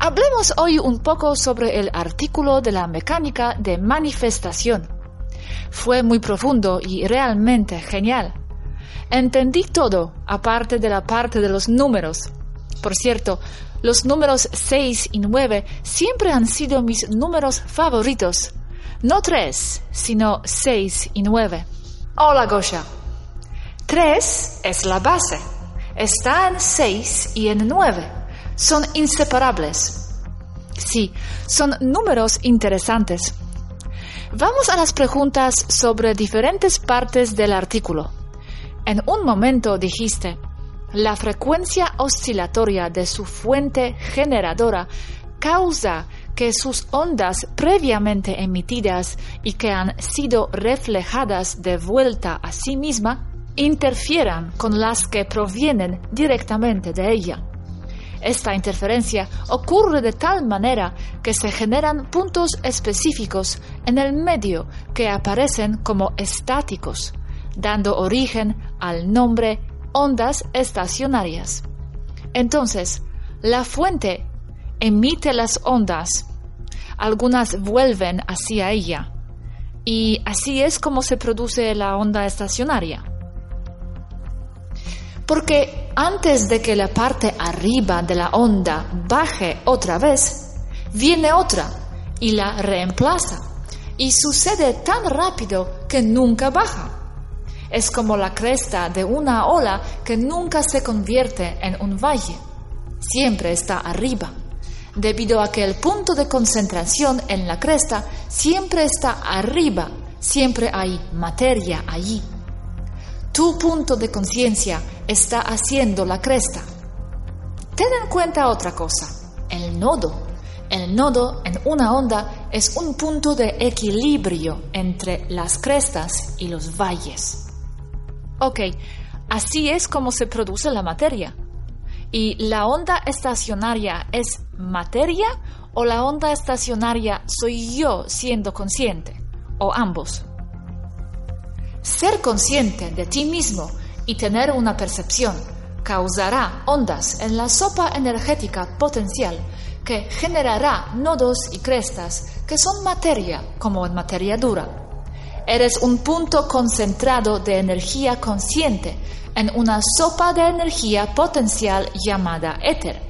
Hablemos hoy un poco sobre el artículo de la mecánica de manifestación. Fue muy profundo y realmente genial. Entendí todo, aparte de la parte de los números. Por cierto, los números 6 y 9 siempre han sido mis números favoritos. No 3, sino 6 y 9. Hola, Gosha. 3 es la base. Está en 6 y en 9 son inseparables. Sí, son números interesantes. Vamos a las preguntas sobre diferentes partes del artículo. En un momento dijiste, la frecuencia oscilatoria de su fuente generadora causa que sus ondas previamente emitidas y que han sido reflejadas de vuelta a sí misma interfieran con las que provienen directamente de ella. Esta interferencia ocurre de tal manera que se generan puntos específicos en el medio que aparecen como estáticos, dando origen al nombre ondas estacionarias. Entonces, la fuente emite las ondas, algunas vuelven hacia ella, y así es como se produce la onda estacionaria. Porque antes de que la parte arriba de la onda baje otra vez, viene otra y la reemplaza. Y sucede tan rápido que nunca baja. Es como la cresta de una ola que nunca se convierte en un valle. Siempre está arriba, debido a que el punto de concentración en la cresta siempre está arriba, siempre hay materia allí. Tu punto de conciencia está haciendo la cresta. Ten en cuenta otra cosa, el nodo. El nodo en una onda es un punto de equilibrio entre las crestas y los valles. Ok, así es como se produce la materia. ¿Y la onda estacionaria es materia o la onda estacionaria soy yo siendo consciente? ¿O ambos? Ser consciente de ti mismo y tener una percepción causará ondas en la sopa energética potencial que generará nodos y crestas que son materia como en materia dura. Eres un punto concentrado de energía consciente en una sopa de energía potencial llamada éter.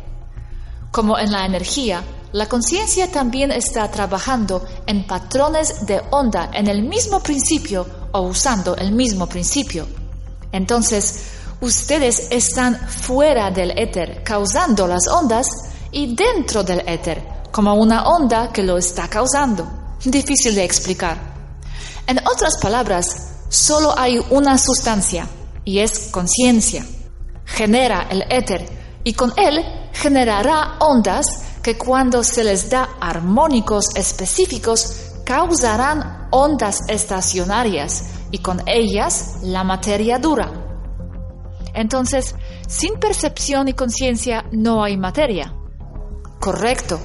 Como en la energía, la conciencia también está trabajando en patrones de onda en el mismo principio o usando el mismo principio. Entonces, ustedes están fuera del éter causando las ondas y dentro del éter como una onda que lo está causando. Difícil de explicar. En otras palabras, solo hay una sustancia y es conciencia. Genera el éter y con él generará ondas que cuando se les da armónicos específicos causarán ondas estacionarias y con ellas la materia dura. Entonces, sin percepción y conciencia no hay materia. Correcto.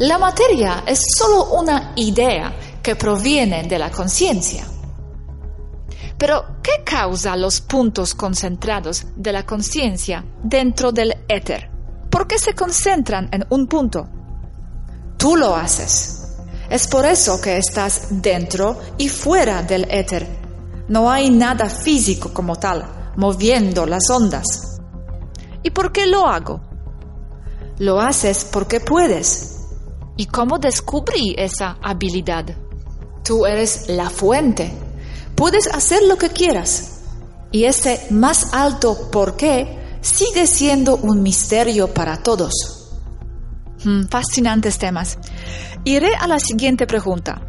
La materia es solo una idea que proviene de la conciencia. Pero, ¿qué causa los puntos concentrados de la conciencia dentro del éter? ¿Por qué se concentran en un punto? Tú lo haces. Es por eso que estás dentro y fuera del éter. No hay nada físico como tal, moviendo las ondas. ¿Y por qué lo hago? Lo haces porque puedes. ¿Y cómo descubrí esa habilidad? Tú eres la fuente Puedes hacer lo que quieras. Y ese más alto por qué sigue siendo un misterio para todos. Hmm, fascinantes temas. Iré a la siguiente pregunta.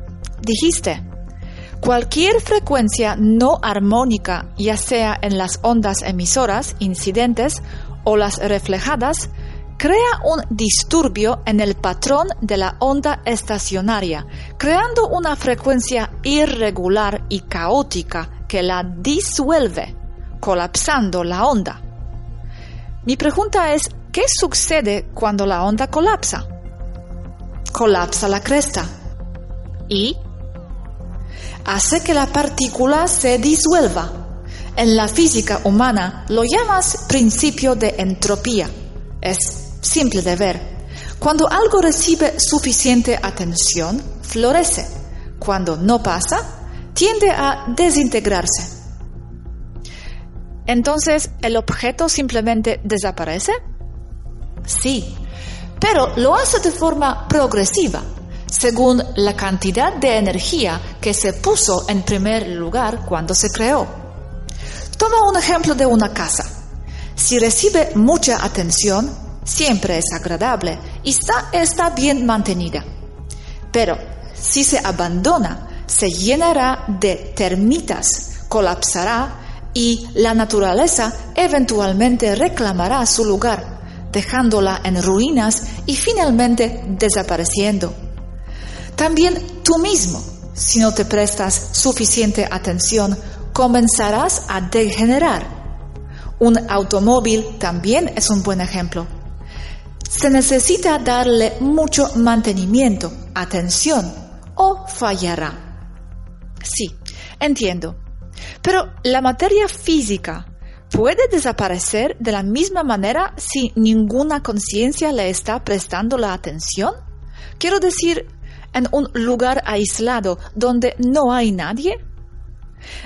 Dijiste, cualquier frecuencia no armónica, ya sea en las ondas emisoras, incidentes o las reflejadas, crea un disturbio en el patrón de la onda estacionaria, creando una frecuencia irregular y caótica que la disuelve, colapsando la onda. Mi pregunta es, ¿qué sucede cuando la onda colapsa? Colapsa la cresta. ¿Y? Hace que la partícula se disuelva. En la física humana lo llamas principio de entropía. Es simple de ver. Cuando algo recibe suficiente atención, florece. Cuando no pasa, tiende a desintegrarse. Entonces, ¿el objeto simplemente desaparece? Sí, pero lo hace de forma progresiva, según la cantidad de energía que se puso en primer lugar cuando se creó. Toma un ejemplo de una casa. Si recibe mucha atención, siempre es agradable y está, está bien mantenida. Pero si se abandona, se llenará de termitas, colapsará y la naturaleza eventualmente reclamará su lugar, dejándola en ruinas y finalmente desapareciendo. También tú mismo, si no te prestas suficiente atención, comenzarás a degenerar. Un automóvil también es un buen ejemplo se necesita darle mucho mantenimiento, atención, o fallará. Sí, entiendo. Pero la materia física puede desaparecer de la misma manera si ninguna conciencia le está prestando la atención. Quiero decir, en un lugar aislado donde no hay nadie.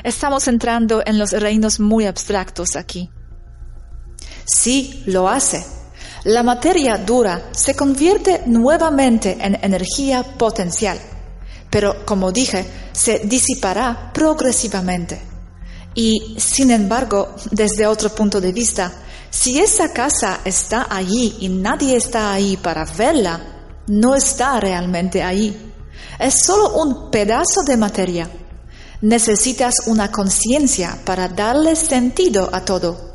Estamos entrando en los reinos muy abstractos aquí. Sí, lo hace la materia dura se convierte nuevamente en energía potencial, pero como dije, se disipará progresivamente. Y, sin embargo, desde otro punto de vista, si esa casa está allí y nadie está ahí para verla, no está realmente ahí. Es solo un pedazo de materia. Necesitas una conciencia para darle sentido a todo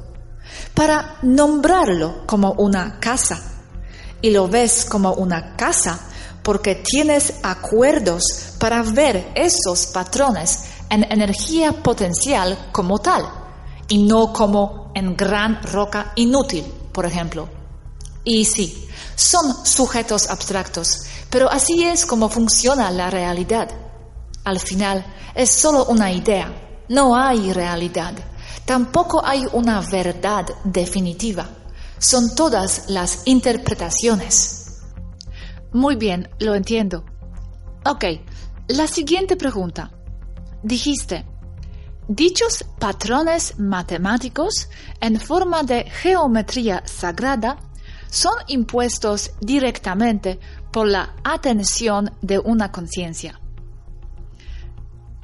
para nombrarlo como una casa. Y lo ves como una casa porque tienes acuerdos para ver esos patrones en energía potencial como tal y no como en gran roca inútil, por ejemplo. Y sí, son sujetos abstractos, pero así es como funciona la realidad. Al final es solo una idea, no hay realidad. Tampoco hay una verdad definitiva. Son todas las interpretaciones. Muy bien, lo entiendo. Ok, la siguiente pregunta. Dijiste, dichos patrones matemáticos en forma de geometría sagrada son impuestos directamente por la atención de una conciencia.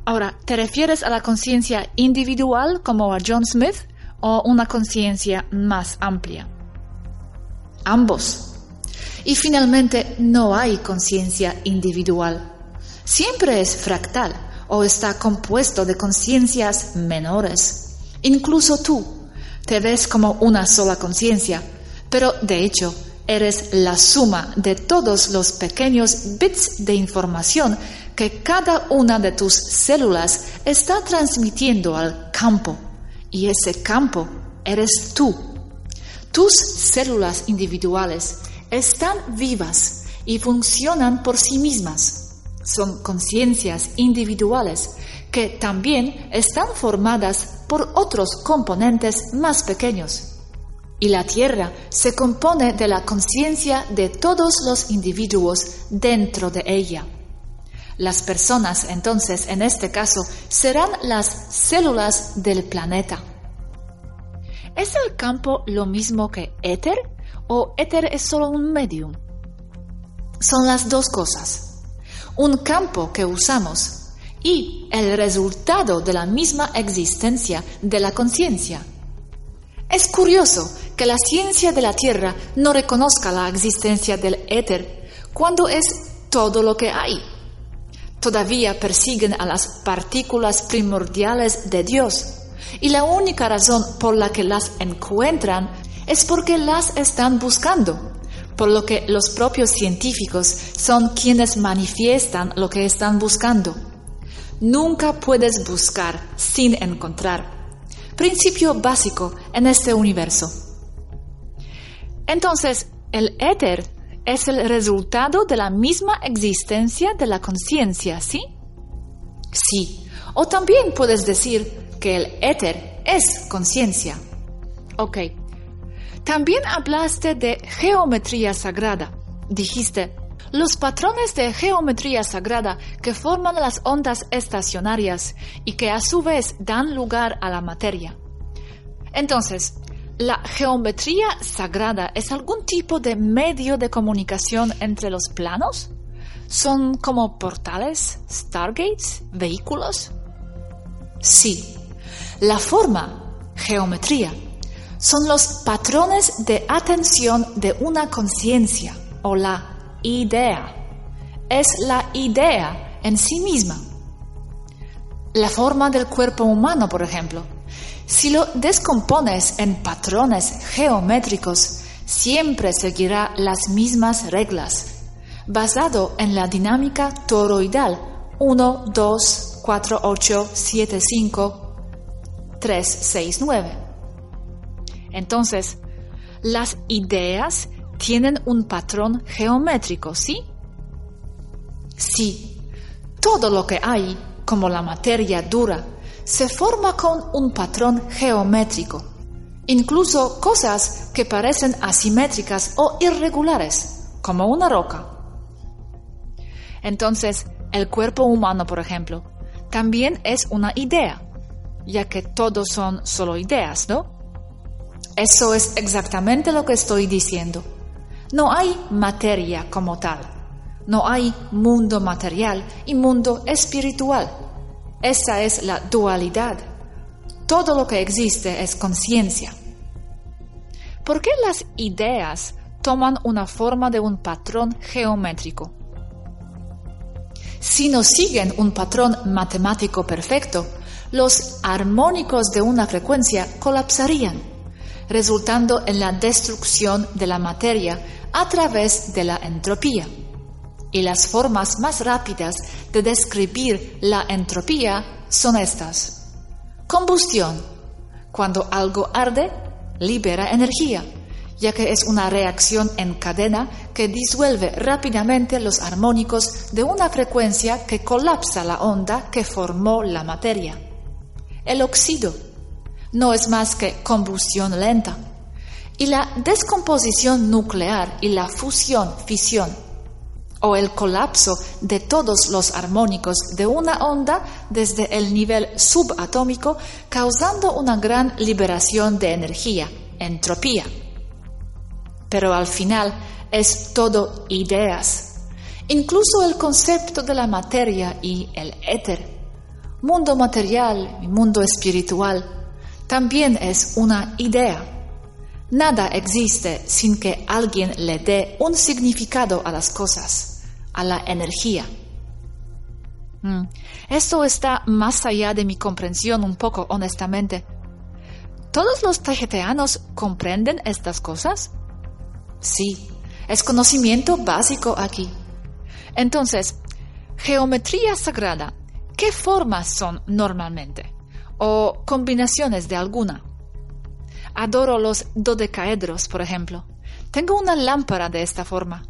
Ahora, ¿te refieres a la conciencia individual como a John Smith o una conciencia más amplia? Ambos. Y finalmente, no hay conciencia individual. Siempre es fractal o está compuesto de conciencias menores. Incluso tú te ves como una sola conciencia, pero de hecho eres la suma de todos los pequeños bits de información que cada una de tus células está transmitiendo al campo y ese campo eres tú. Tus células individuales están vivas y funcionan por sí mismas. Son conciencias individuales que también están formadas por otros componentes más pequeños. Y la Tierra se compone de la conciencia de todos los individuos dentro de ella. Las personas, entonces, en este caso, serán las células del planeta. ¿Es el campo lo mismo que éter o éter es solo un medium? Son las dos cosas. Un campo que usamos y el resultado de la misma existencia de la conciencia. Es curioso que la ciencia de la Tierra no reconozca la existencia del éter cuando es todo lo que hay todavía persiguen a las partículas primordiales de Dios. Y la única razón por la que las encuentran es porque las están buscando, por lo que los propios científicos son quienes manifiestan lo que están buscando. Nunca puedes buscar sin encontrar. Principio básico en este universo. Entonces, el éter es el resultado de la misma existencia de la conciencia, ¿sí? Sí. O también puedes decir que el éter es conciencia. Ok. También hablaste de geometría sagrada. Dijiste, los patrones de geometría sagrada que forman las ondas estacionarias y que a su vez dan lugar a la materia. Entonces, ¿La geometría sagrada es algún tipo de medio de comunicación entre los planos? ¿Son como portales, stargates, vehículos? Sí. La forma, geometría, son los patrones de atención de una conciencia o la idea. Es la idea en sí misma. La forma del cuerpo humano, por ejemplo, si lo descompones en patrones geométricos, siempre seguirá las mismas reglas, basado en la dinámica toroidal 1, 2, 4, 8, 7, 5, 3, 6, 9. Entonces, las ideas tienen un patrón geométrico, ¿sí? Sí, todo lo que hay, como la materia dura, se forma con un patrón geométrico, incluso cosas que parecen asimétricas o irregulares, como una roca. Entonces, el cuerpo humano, por ejemplo, también es una idea, ya que todos son solo ideas, ¿no? Eso es exactamente lo que estoy diciendo. No hay materia como tal. No hay mundo material y mundo espiritual. Esa es la dualidad. Todo lo que existe es conciencia. ¿Por qué las ideas toman una forma de un patrón geométrico? Si no siguen un patrón matemático perfecto, los armónicos de una frecuencia colapsarían, resultando en la destrucción de la materia a través de la entropía. Y las formas más rápidas de describir la entropía son estas. Combustión. Cuando algo arde, libera energía, ya que es una reacción en cadena que disuelve rápidamente los armónicos de una frecuencia que colapsa la onda que formó la materia. El óxido no es más que combustión lenta. Y la descomposición nuclear y la fusión, fisión o el colapso de todos los armónicos de una onda desde el nivel subatómico, causando una gran liberación de energía, entropía. Pero al final es todo ideas, incluso el concepto de la materia y el éter, mundo material y mundo espiritual, también es una idea. Nada existe sin que alguien le dé un significado a las cosas a la energía. Mm. Esto está más allá de mi comprensión un poco, honestamente. ¿Todos los tajeteanos comprenden estas cosas? Sí, es conocimiento básico aquí. Entonces, Geometría sagrada. ¿Qué formas son normalmente? ¿O combinaciones de alguna? Adoro los dodecaedros, por ejemplo. Tengo una lámpara de esta forma.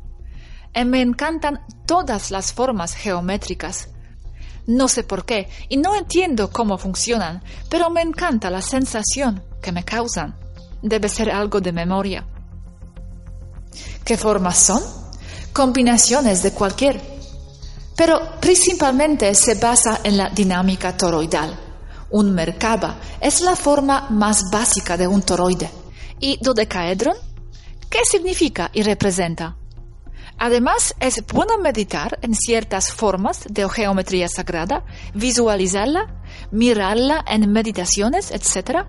Y me encantan todas las formas geométricas. No sé por qué y no entiendo cómo funcionan, pero me encanta la sensación que me causan. Debe ser algo de memoria. ¿Qué formas son? Combinaciones de cualquier. Pero principalmente se basa en la dinámica toroidal. Un Merkaba es la forma más básica de un toroide. ¿Y dodecaedron? ¿Qué significa y representa? Además, es bueno meditar en ciertas formas de geometría sagrada, visualizarla, mirarla en meditaciones, etc.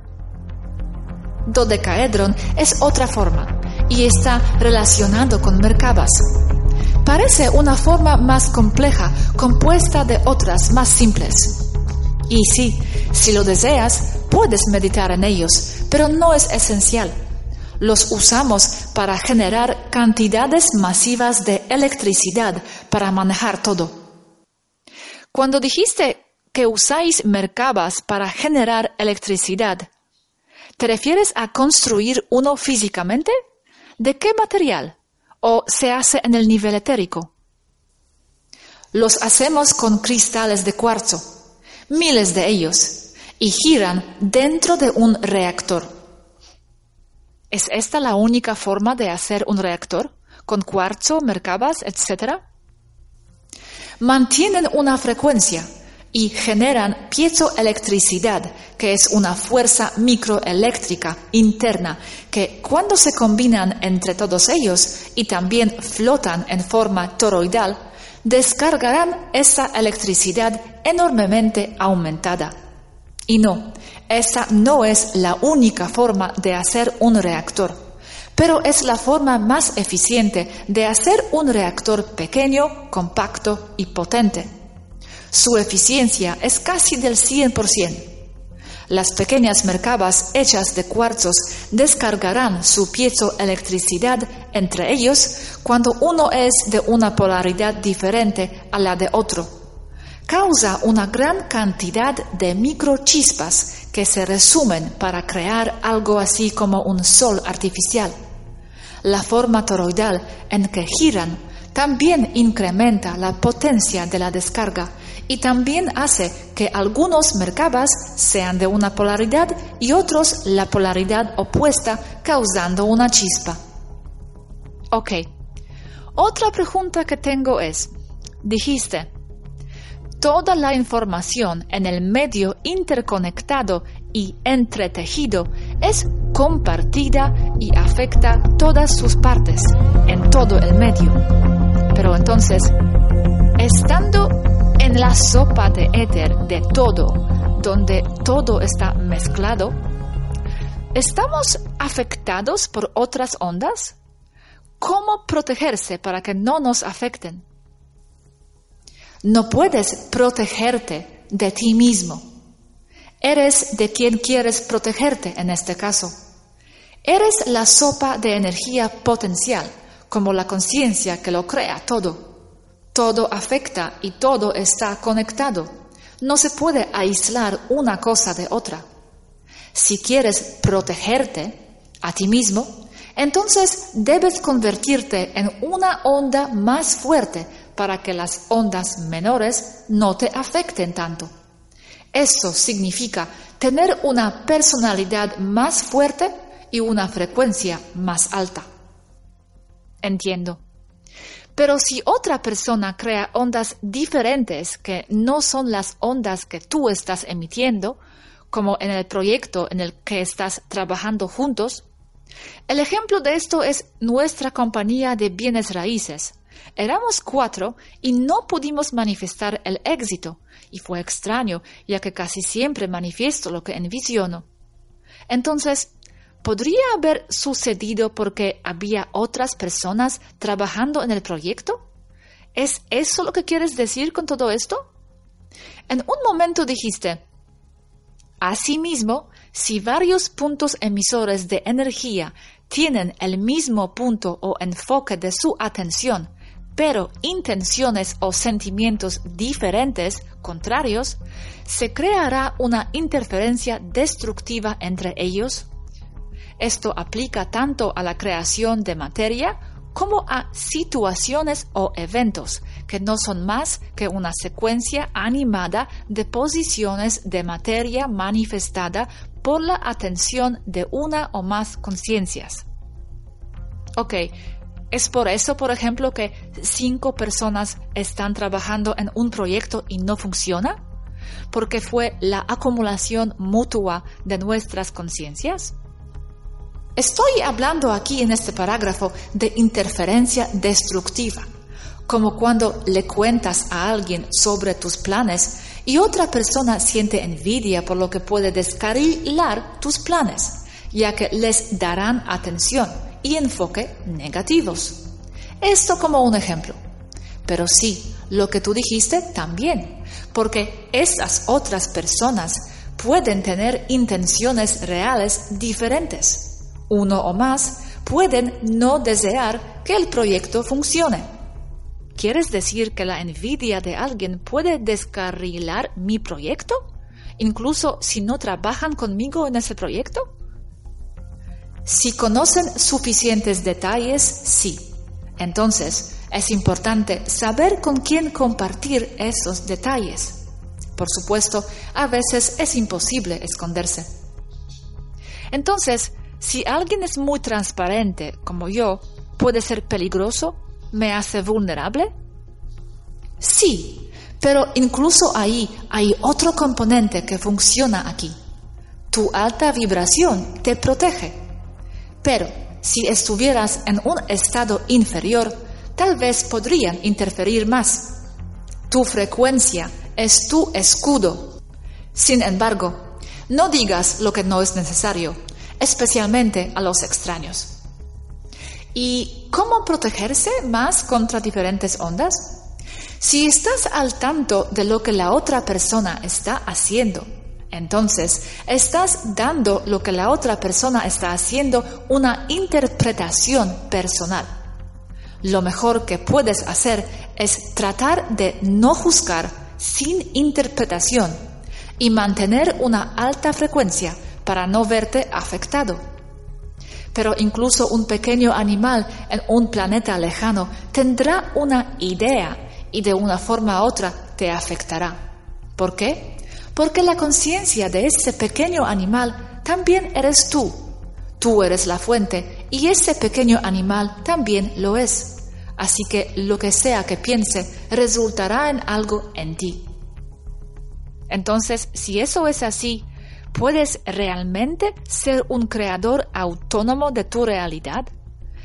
Dodecaedron es otra forma y está relacionado con Merkabas. Parece una forma más compleja, compuesta de otras más simples. Y sí, si lo deseas, puedes meditar en ellos, pero no es esencial. Los usamos para generar cantidades masivas de electricidad para manejar todo. Cuando dijiste que usáis mercabas para generar electricidad, ¿te refieres a construir uno físicamente? ¿De qué material? ¿O se hace en el nivel etérico? Los hacemos con cristales de cuarzo, miles de ellos, y giran dentro de un reactor. ¿Es esta la única forma de hacer un reactor? ¿Con cuarzo, mercabas, etcétera? Mantienen una frecuencia y generan piezoelectricidad, que es una fuerza microeléctrica interna que cuando se combinan entre todos ellos y también flotan en forma toroidal, descargarán esa electricidad enormemente aumentada. Y no, esa no es la única forma de hacer un reactor, pero es la forma más eficiente de hacer un reactor pequeño, compacto y potente. Su eficiencia es casi del 100%. Las pequeñas mercabas hechas de cuarzos descargarán su piezoelectricidad entre ellos cuando uno es de una polaridad diferente a la de otro. Causa una gran cantidad de microchispas que se resumen para crear algo así como un sol artificial. La forma toroidal en que giran también incrementa la potencia de la descarga y también hace que algunos mercabas sean de una polaridad y otros la polaridad opuesta, causando una chispa. Ok. Otra pregunta que tengo es, dijiste, toda la información en el medio interconectado y entretejido es compartida y afecta todas sus partes en todo el medio. Pero entonces, estando en la sopa de éter de todo, donde todo está mezclado, ¿estamos afectados por otras ondas? ¿Cómo protegerse para que no nos afecten? No puedes protegerte de ti mismo. Eres de quien quieres protegerte en este caso. Eres la sopa de energía potencial, como la conciencia que lo crea todo. Todo afecta y todo está conectado. No se puede aislar una cosa de otra. Si quieres protegerte a ti mismo, entonces debes convertirte en una onda más fuerte para que las ondas menores no te afecten tanto. Eso significa tener una personalidad más fuerte y una frecuencia más alta. Entiendo. Pero si otra persona crea ondas diferentes que no son las ondas que tú estás emitiendo, como en el proyecto en el que estás trabajando juntos, el ejemplo de esto es nuestra compañía de bienes raíces. Éramos cuatro y no pudimos manifestar el éxito, y fue extraño, ya que casi siempre manifiesto lo que envisiono. Entonces, ¿Podría haber sucedido porque había otras personas trabajando en el proyecto? ¿Es eso lo que quieres decir con todo esto? En un momento dijiste, asimismo, si varios puntos emisores de energía tienen el mismo punto o enfoque de su atención, pero intenciones o sentimientos diferentes, contrarios, se creará una interferencia destructiva entre ellos. Esto aplica tanto a la creación de materia como a situaciones o eventos que no son más que una secuencia animada de posiciones de materia manifestada por la atención de una o más conciencias. Ok, es por eso, por ejemplo, que cinco personas están trabajando en un proyecto y no funciona, porque fue la acumulación mutua de nuestras conciencias. Estoy hablando aquí en este parágrafo de interferencia destructiva, como cuando le cuentas a alguien sobre tus planes y otra persona siente envidia por lo que puede descarrilar tus planes, ya que les darán atención y enfoque negativos. Esto como un ejemplo. Pero sí, lo que tú dijiste también, porque esas otras personas pueden tener intenciones reales diferentes. Uno o más pueden no desear que el proyecto funcione. ¿Quieres decir que la envidia de alguien puede descarrilar mi proyecto? Incluso si no trabajan conmigo en ese proyecto? Si conocen suficientes detalles, sí. Entonces, es importante saber con quién compartir esos detalles. Por supuesto, a veces es imposible esconderse. Entonces, si alguien es muy transparente, como yo, ¿puede ser peligroso? ¿Me hace vulnerable? Sí, pero incluso ahí hay otro componente que funciona aquí. Tu alta vibración te protege. Pero si estuvieras en un estado inferior, tal vez podrían interferir más. Tu frecuencia es tu escudo. Sin embargo, no digas lo que no es necesario, especialmente a los extraños. ¿Y cómo protegerse más contra diferentes ondas? Si estás al tanto de lo que la otra persona está haciendo, entonces, estás dando lo que la otra persona está haciendo una interpretación personal. Lo mejor que puedes hacer es tratar de no juzgar sin interpretación y mantener una alta frecuencia para no verte afectado. Pero incluso un pequeño animal en un planeta lejano tendrá una idea y de una forma u otra te afectará. ¿Por qué? porque la conciencia de ese pequeño animal también eres tú. Tú eres la fuente y ese pequeño animal también lo es. Así que lo que sea que piense resultará en algo en ti. Entonces, si eso es así, ¿puedes realmente ser un creador autónomo de tu realidad?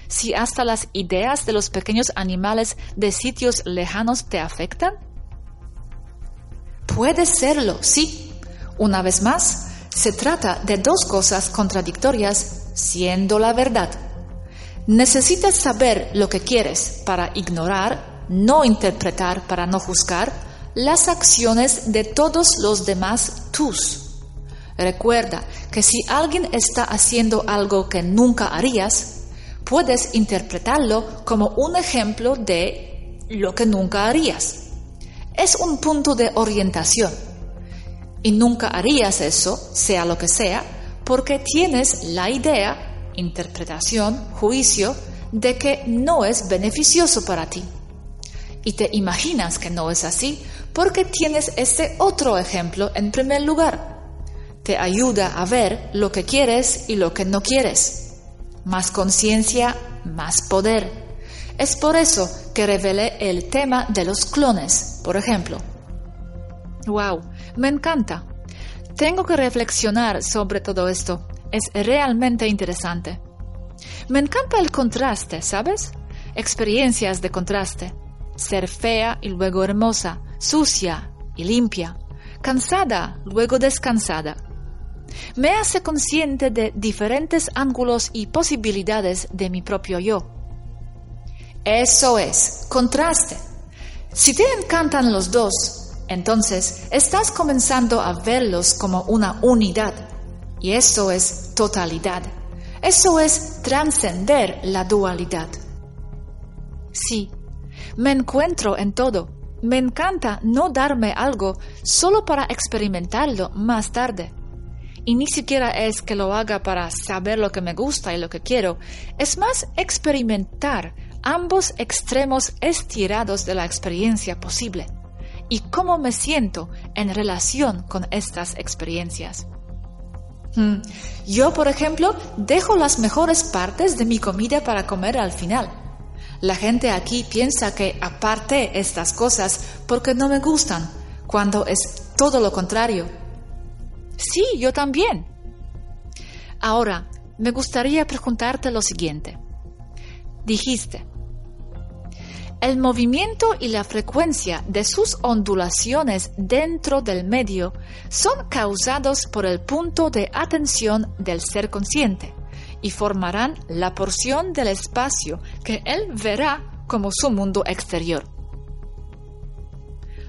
Si hasta las ideas de los pequeños animales de sitios lejanos te afectan? Puede serlo, sí. Una vez más, se trata de dos cosas contradictorias siendo la verdad. Necesitas saber lo que quieres para ignorar, no interpretar para no juzgar las acciones de todos los demás tus. Recuerda que si alguien está haciendo algo que nunca harías, puedes interpretarlo como un ejemplo de lo que nunca harías es un punto de orientación. Y nunca harías eso, sea lo que sea, porque tienes la idea, interpretación, juicio, de que no es beneficioso para ti. Y te imaginas que no es así porque tienes ese otro ejemplo en primer lugar. Te ayuda a ver lo que quieres y lo que no quieres. Más conciencia, más poder. Es por eso que revelé el tema de los clones, por ejemplo. ¡Wow! Me encanta. Tengo que reflexionar sobre todo esto. Es realmente interesante. Me encanta el contraste, ¿sabes? Experiencias de contraste. Ser fea y luego hermosa, sucia y limpia, cansada, luego descansada. Me hace consciente de diferentes ángulos y posibilidades de mi propio yo. Eso es, contraste. Si te encantan los dos, entonces estás comenzando a verlos como una unidad. Y eso es totalidad. Eso es trascender la dualidad. Sí, Me encuentro en todo. Me encanta no darme algo solo para experimentarlo más tarde. Y ni siquiera es que lo haga para saber lo que me gusta y lo que quiero. Es más experimentar ambos extremos estirados de la experiencia posible y cómo me siento en relación con estas experiencias. Hmm. Yo, por ejemplo, dejo las mejores partes de mi comida para comer al final. La gente aquí piensa que aparte estas cosas porque no me gustan, cuando es todo lo contrario. Sí, yo también. Ahora, me gustaría preguntarte lo siguiente. Dijiste, el movimiento y la frecuencia de sus ondulaciones dentro del medio son causados por el punto de atención del ser consciente y formarán la porción del espacio que él verá como su mundo exterior.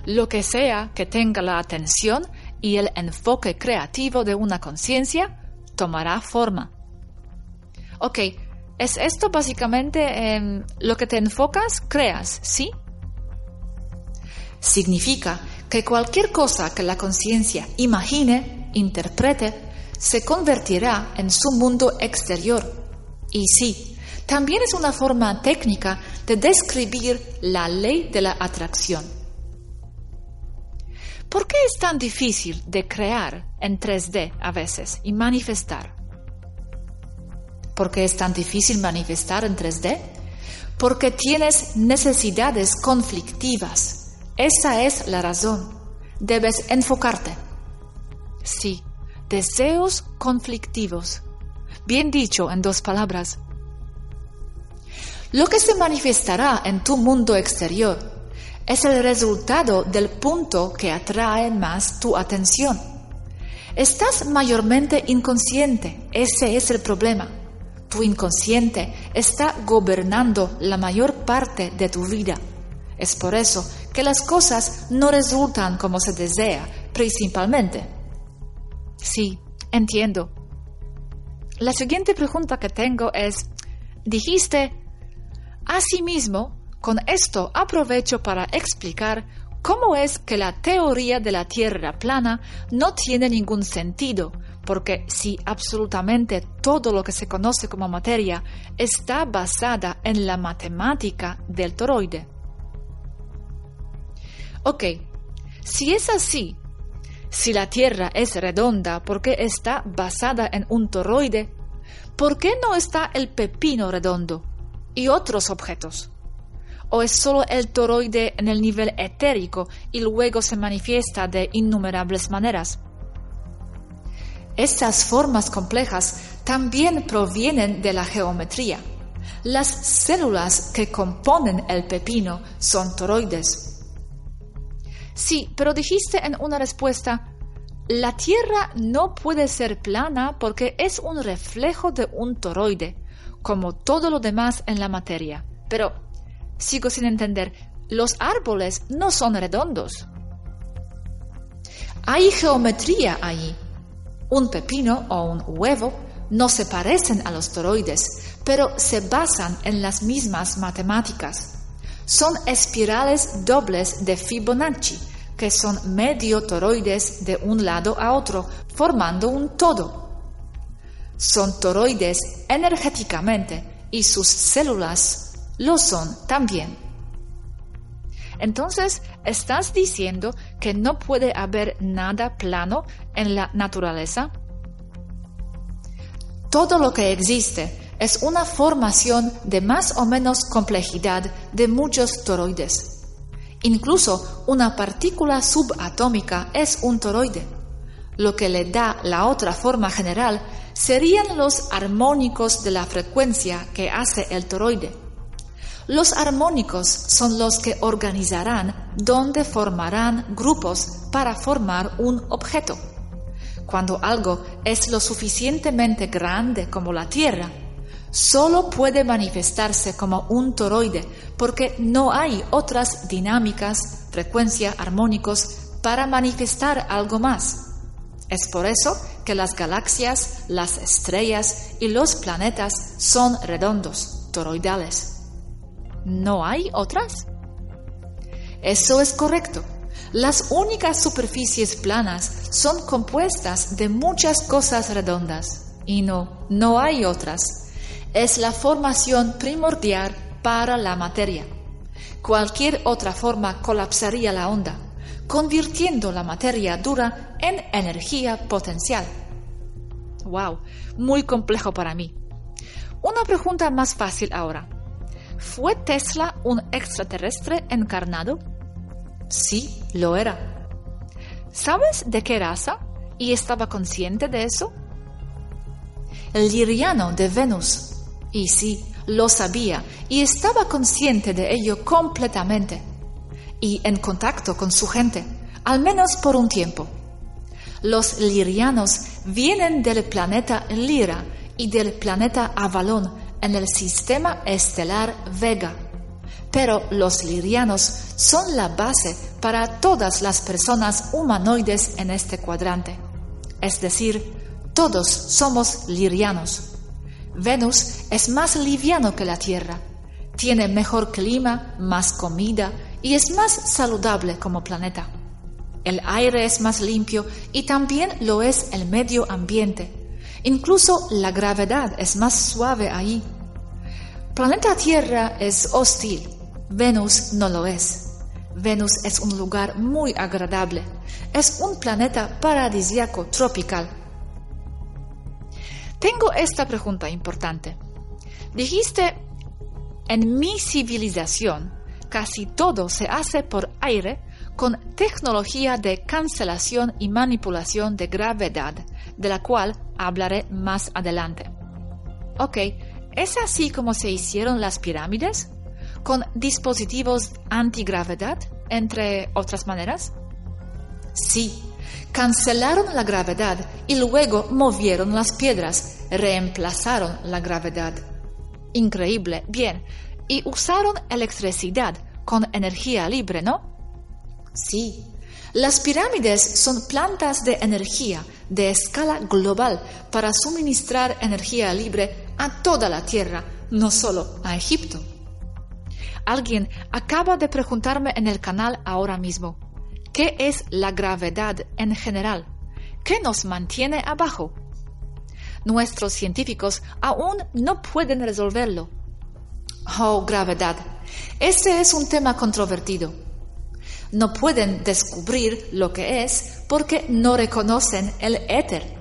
Lo que sea que tenga la atención y el enfoque creativo de una conciencia tomará forma. Ok, ¿Es esto básicamente lo que te enfocas, creas, sí? Significa que cualquier cosa que la conciencia imagine, interprete, se convertirá en su mundo exterior. Y sí, también es una forma técnica de describir la ley de la atracción. ¿Por qué es tan difícil de crear en 3D a veces y manifestar? ¿Por qué es tan difícil manifestar en 3D? Porque tienes necesidades conflictivas. Esa es la razón. Debes enfocarte. Sí, deseos conflictivos. Bien dicho en dos palabras. Lo que se manifestará en tu mundo exterior es el resultado del punto que atrae más tu atención. Estás mayormente inconsciente, ese es el problema. Tu inconsciente está gobernando la mayor parte de tu vida. Es por eso que las cosas no resultan como se desea, principalmente. Sí, entiendo. La siguiente pregunta que tengo es, dijiste, asimismo, con esto aprovecho para explicar cómo es que la teoría de la Tierra plana no tiene ningún sentido, porque si absolutamente todo lo que se conoce como materia está basada en la matemática del toroide. Ok, si es así, si la Tierra es redonda porque está basada en un toroide, ¿por qué no está el pepino redondo y otros objetos? ¿O es solo el toroide en el nivel etérico y luego se manifiesta de innumerables maneras? Estas formas complejas también provienen de la geometría. Las células que componen el pepino son toroides. Sí, pero dijiste en una respuesta, la Tierra no puede ser plana porque es un reflejo de un toroide, como todo lo demás en la materia. Pero, sigo sin entender, los árboles no son redondos. Hay geometría ahí un pepino o un huevo no se parecen a los toroides, pero se basan en las mismas matemáticas. Son espirales dobles de Fibonacci, que son medio toroides de un lado a otro, formando un todo. Son toroides energéticamente y sus células lo son también. Entonces, ¿estás diciendo que no puede haber nada plano en la naturaleza? Todo lo que existe es una formación de más o menos complejidad de muchos toroides. Incluso una partícula subatómica es un toroide. Lo que le da la otra forma general serían los armónicos de la frecuencia que hace el toroide. Los armónicos son los que organizarán dónde formarán grupos para formar un objeto. Cuando algo es lo suficientemente grande como la Tierra, solo puede manifestarse como un toroide porque no hay otras dinámicas, frecuencia, armónicos para manifestar algo más. Es por eso que las galaxias, las estrellas y los planetas son redondos, toroidales. ¿No hay otras? Eso es correcto. Las únicas superficies planas son compuestas de muchas cosas redondas. Y no, no hay otras. Es la formación primordial para la materia. Cualquier otra forma colapsaría la onda, convirtiendo la materia dura en energía potencial. ¡Wow! Muy complejo para mí. Una pregunta más fácil ahora. ¿Fue Tesla un extraterrestre encarnado? Sí, lo era. ¿Sabes de qué raza? ¿Y estaba consciente de eso? El liriano de Venus. Y sí, lo sabía y estaba consciente de ello completamente. Y en contacto con su gente, al menos por un tiempo. Los lirianos vienen del planeta Lira y del planeta Avalon en el sistema estelar Vega. Pero los lirianos son la base para todas las personas humanoides en este cuadrante. Es decir, todos somos lirianos. Venus es más liviano que la Tierra, tiene mejor clima, más comida y es más saludable como planeta. El aire es más limpio y también lo es el medio ambiente. Incluso la gravedad es más suave ahí. Planeta Tierra es hostil, Venus no lo es. Venus es un lugar muy agradable. Es un planeta paradisiaco tropical. Tengo esta pregunta importante. Dijiste, en mi civilización casi todo se hace por aire con tecnología de cancelación y manipulación de gravedad, de la cual hablaré más adelante. Ok, ¿es así como se hicieron las pirámides? ¿Con dispositivos antigravedad, entre otras maneras? Sí, cancelaron la gravedad y luego movieron las piedras, reemplazaron la gravedad. Increíble, bien, y usaron electricidad con energía libre, ¿no? Sí, las pirámides son plantas de energía de escala global para suministrar energía libre a toda la Tierra, no solo a Egipto. Alguien acaba de preguntarme en el canal ahora mismo, ¿qué es la gravedad en general? ¿Qué nos mantiene abajo? Nuestros científicos aún no pueden resolverlo. Oh, gravedad. Este es un tema controvertido no pueden descubrir lo que es porque no reconocen el éter.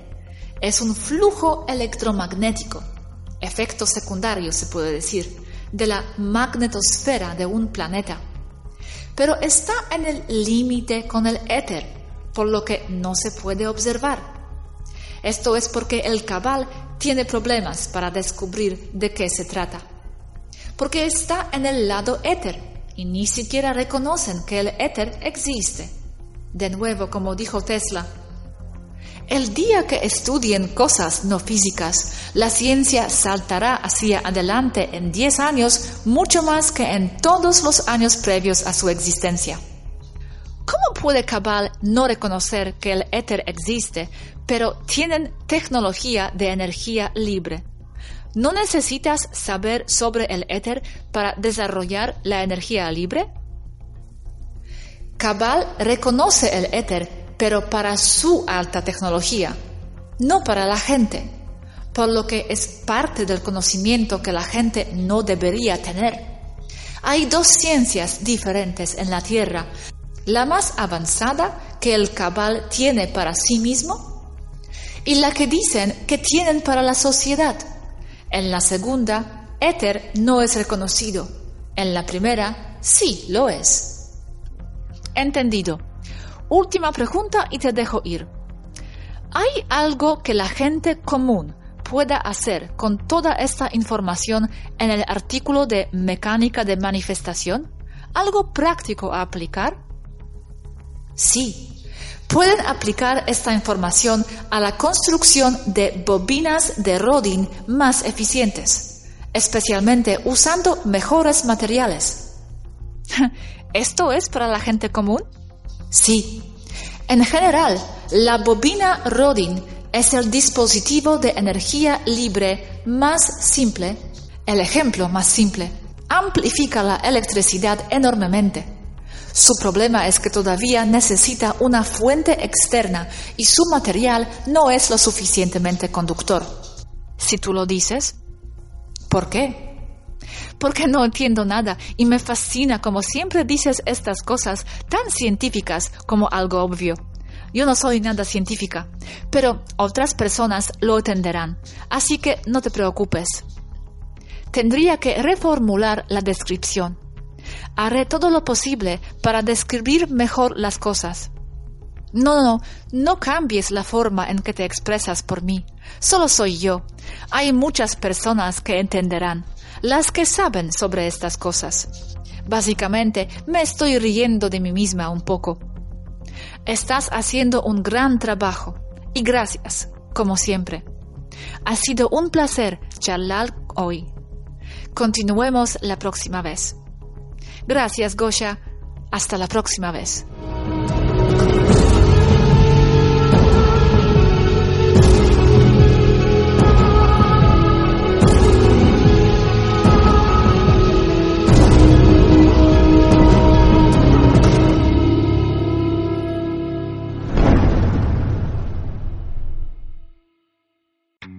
Es un flujo electromagnético, efecto secundario se puede decir, de la magnetosfera de un planeta. Pero está en el límite con el éter, por lo que no se puede observar. Esto es porque el cabal tiene problemas para descubrir de qué se trata. Porque está en el lado éter, y ni siquiera reconocen que el éter existe. De nuevo, como dijo Tesla, el día que estudien cosas no físicas, la ciencia saltará hacia adelante en 10 años mucho más que en todos los años previos a su existencia. ¿Cómo puede Cabal no reconocer que el éter existe, pero tienen tecnología de energía libre? ¿No necesitas saber sobre el éter para desarrollar la energía libre? Cabal reconoce el éter, pero para su alta tecnología, no para la gente, por lo que es parte del conocimiento que la gente no debería tener. Hay dos ciencias diferentes en la Tierra, la más avanzada que el cabal tiene para sí mismo y la que dicen que tienen para la sociedad. En la segunda, éter no es reconocido. En la primera, sí lo es. Entendido. Última pregunta y te dejo ir. ¿Hay algo que la gente común pueda hacer con toda esta información en el artículo de mecánica de manifestación? ¿Algo práctico a aplicar? Sí, pueden aplicar esta información a la construcción de bobinas de Rodin más eficientes, especialmente usando mejores materiales. ¿Esto es para la gente común? Sí. En general, la bobina Rodin es el dispositivo de energía libre más simple, el ejemplo más simple. Amplifica la electricidad enormemente Su problema es que todavía necesita una fuente externa y su material no es lo suficientemente conductor. Si tú lo dices, ¿por qué? Porque no entiendo nada y me fascina como siempre dices estas cosas tan científicas como algo obvio. Yo no soy nada científica, pero otras personas lo entenderán, así que no te preocupes. Tendría que reformular la descripción. Haré todo lo posible para describir mejor las cosas. No, no, no cambies la forma en que te expresas por mí. Solo soy yo. Hay muchas personas que entenderán, las que saben sobre estas cosas. Básicamente, me estoy riendo de mí misma un poco. Estás haciendo un gran trabajo y gracias, como siempre. Ha sido un placer charlar hoy. Continuemos la próxima vez. Gracias, Gosha. Hasta la próxima vez.